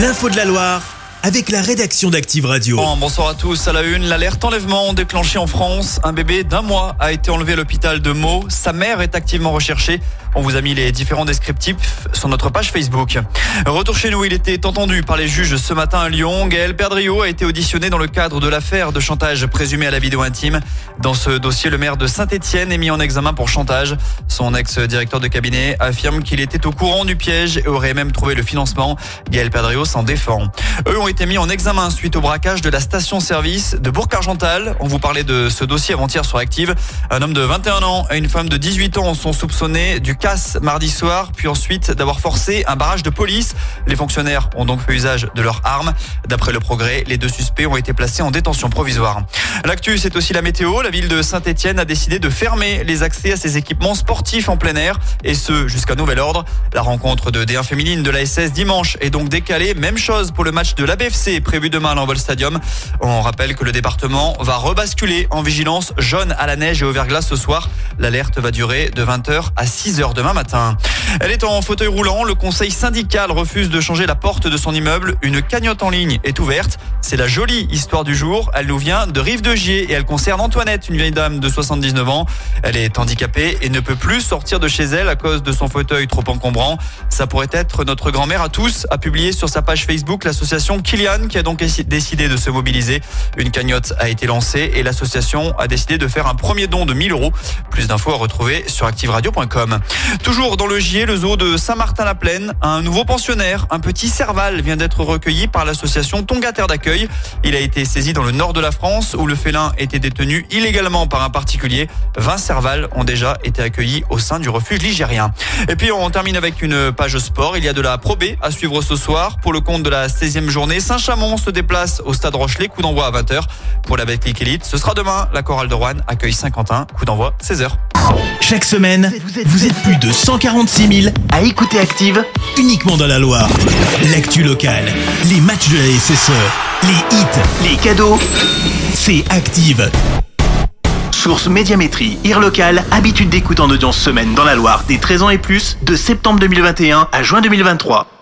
L'info de la Loire avec la rédaction d'Active Radio. Bon, bonsoir à tous. À la une, l'alerte enlèvement déclenchée en France. Un bébé d'un mois a été enlevé à l'hôpital de Meaux. Sa mère est activement recherchée. On vous a mis les différents descriptifs sur notre page Facebook. Retour chez nous, il était entendu par les juges ce matin à Lyon. Gaël Perdriau a été auditionné dans le cadre de l'affaire de chantage présumé à la vidéo intime. Dans ce dossier, le maire de Saint-Etienne est mis en examen pour chantage. Son ex-directeur de cabinet affirme qu'il était au courant du piège et aurait même trouvé le financement. Gaël Perdriau s'en défend. Eux ont été mis en examen suite au braquage de la station-service de Bourg-Argental. On vous parlait de ce dossier avant-hier sur Active. Un homme de 21 ans et une femme de 18 ans sont soupçonnés du casse mardi soir, puis ensuite d'avoir forcé un barrage de police. Les fonctionnaires ont donc fait usage de leurs armes. D'après le progrès, les deux suspects ont été placés en détention provisoire. L'actu, c'est aussi la météo. La ville de Saint-Etienne a décidé de fermer les accès à ses équipements sportifs en plein air, et ce jusqu'à nouvel ordre. La rencontre de D1 féminine de la SS dimanche est donc décalée. Même chose pour le match de l'ABFC prévu demain à l'Envol Stadium. On rappelle que le département va rebasculer en vigilance jaune à la neige et au verglas ce soir. L'alerte va durer de 20h à 6h demain matin. Elle est en fauteuil roulant. Le conseil syndical refuse de changer la porte de son immeuble. Une cagnotte en ligne est ouverte. C'est la jolie histoire du jour. Elle nous vient de Rive de Gier et elle concerne Antoinette, une vieille dame de 79 ans. Elle est handicapée et ne peut plus sortir de chez elle à cause de son fauteuil trop encombrant. Ça pourrait être notre grand-mère à tous, a publié sur sa page Facebook l'association Kilian qui a donc décidé de se mobiliser. Une cagnotte a été lancée et l'association a décidé de faire un premier don de 1000 euros. Plus d'infos à retrouver sur activeradio.com. Toujours dans le Gier, le zoo de Saint-Martin-la-Plaine, un nouveau pensionnaire, un petit cerval, vient d'être recueilli par l'association Tonga Terre d'accueil. Il a été saisi dans le nord de la France où le félin était détenu illégalement par un particulier. 20 cervales ont déjà été accueillis au sein du refuge ligérien. Et puis on termine avec une page sport. Il y a de la Pro B à suivre ce soir pour le compte de la 16e journée. Saint-Chamond se déplace au stade Rochelet, coup d'envoi à 20h. Pour la Betclic Elite, ce sera demain. La chorale de Rouen accueille Saint-Quentin, coup d'envoi 16h. Chaque semaine, vous êtes plus de 146 000 à écouter Active uniquement dans la Loire. L'actu locale, les matchs de la SSE, les hits, les cadeaux, c'est Active. Source Médiamétrie, IR local, habitude d'écoute en audience semaine dans la Loire des 13 ans et plus, de septembre 2021 à juin 2023.